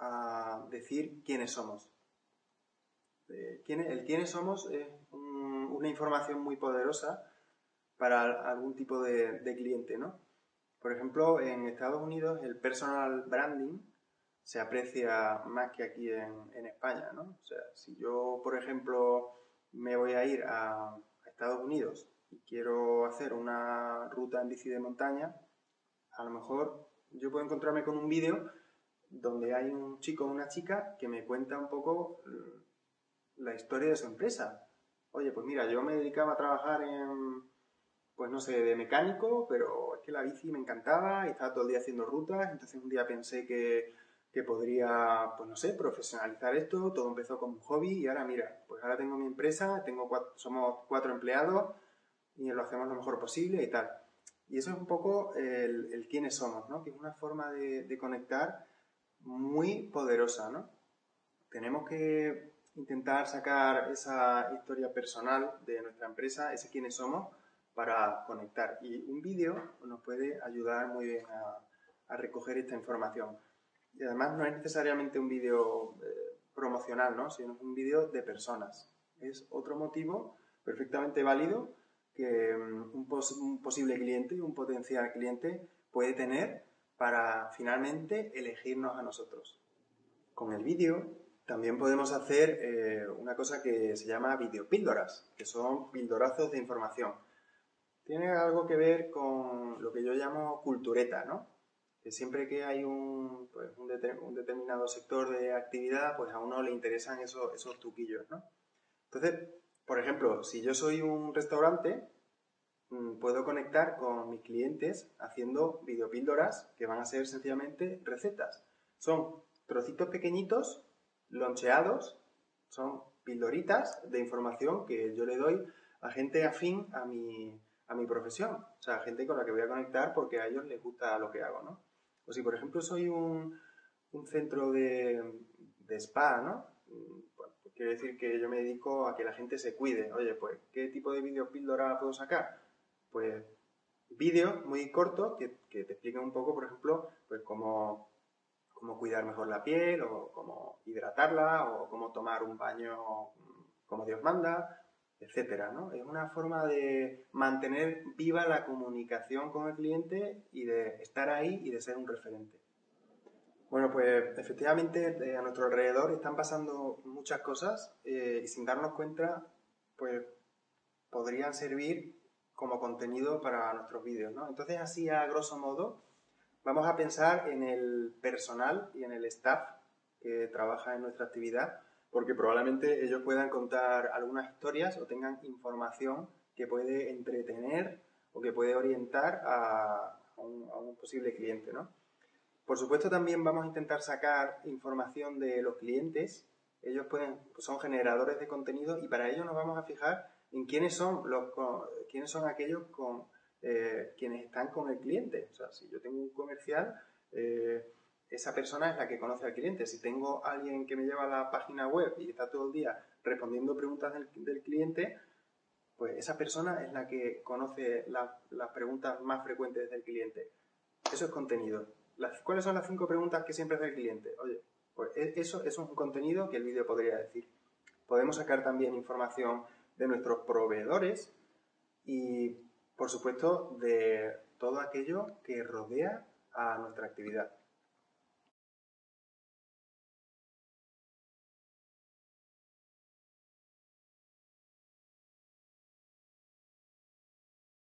a decir quiénes somos. Eh, el quiénes somos es una información muy poderosa para algún tipo de, cliente, ¿no? Por ejemplo, en Estados Unidos el personal branding se aprecia más que aquí en, España, ¿no? O sea, si yo, por ejemplo, me voy a ir a, a Estados Unidos y quiero hacer una ruta en bici de montaña, a lo mejor yo puedo encontrarme con un vídeo donde hay un chico o una chica que me cuenta un poco mm, la historia de su empresa. Oye, pues mira, yo me dedicaba a trabajar en, pues no sé, de mecánico, pero es que la bici me encantaba y estaba todo el día haciendo rutas, entonces un día pensé que, que podría, pues no sé, profesionalizar esto, todo empezó como un hobby y ahora mira, pues ahora tengo mi empresa, tengo somos cuatro empleados y lo hacemos lo mejor posible y tal. Y eso es un poco el, el quiénes somos, ¿no? Que es una forma de conectar muy poderosa, ¿no? Tenemos que intentar sacar esa historia personal de nuestra empresa, ese quiénes somos, para conectar. Y un vídeo nos puede ayudar muy bien a, recoger esta información. Y además no es necesariamente un vídeo eh, promocional, ¿no? sino un vídeo de personas. Es otro motivo perfectamente válido que mm, un, un posible cliente, un potencial cliente puede tener para finalmente elegirnos a nosotros. Con el vídeo también podemos hacer eh, una cosa que se llama videopíldoras, que son pildorazos de información. Tiene algo que ver con lo que yo llamo cultureta, ¿no? Que siempre que hay un, pues, determinado sector de actividad, pues a uno le interesan esos, esos ¿no? Entonces, por ejemplo, si yo soy un restaurante, puedo conectar con mis clientes haciendo videopíldoras que van a ser sencillamente recetas. Son trocitos pequeñitos, loncheados, son pildoritas de información que yo le doy a gente afín a mi, a mi profesión. O sea, gente con la que voy a conectar porque a ellos les gusta lo que hago, ¿no? O si, por ejemplo, soy un, un centro de, de spa, ¿no? Mm, pues quiere decir que yo me dedico a que la gente se cuide. Oye, pues, ¿qué tipo de videopíldora puedo sacar? Pues vídeos muy cortos que, te expliquen un poco, por ejemplo, pues cómo, cómo cuidar mejor la piel o cómo hidratarla o cómo tomar un baño como Dios manda, etcétera, ¿no? Es una forma de mantener viva la comunicación con el cliente y de estar ahí y de ser un referente. Bueno, pues efectivamente eh, a nuestro alrededor están pasando muchas cosas eh, y sin darnos cuenta, pues podrían servir como contenido para nuestros vídeos, ¿no? Entonces, así a grosso modo, vamos a pensar en el personal y en el staff que trabaja en nuestra actividad, porque probablemente ellos puedan contar algunas historias o tengan información que puede entretener o que puede orientar a, un, posible cliente, ¿no? Por supuesto, también vamos a intentar sacar información de los clientes. Ellos pueden, son generadores de contenido y para ello nos vamos a fijar en quiénes son, los, quiénes son aquellos con, eh, quienes están con el cliente. O sea, si yo tengo un comercial, eh, esa persona es la que conoce al cliente. Si tengo alguien que me lleva a la página web y está todo el día respondiendo preguntas del, cliente, pues esa persona es la que conoce las preguntas más frecuentes del cliente. Eso es contenido. Las, ¿Cuáles son las cinco preguntas que siempre hace el cliente? Oye, pues eso, eso es un contenido que el vídeo podría decir. Podemos sacar también información de nuestros proveedores y, por supuesto, de todo aquello que rodea a nuestra actividad.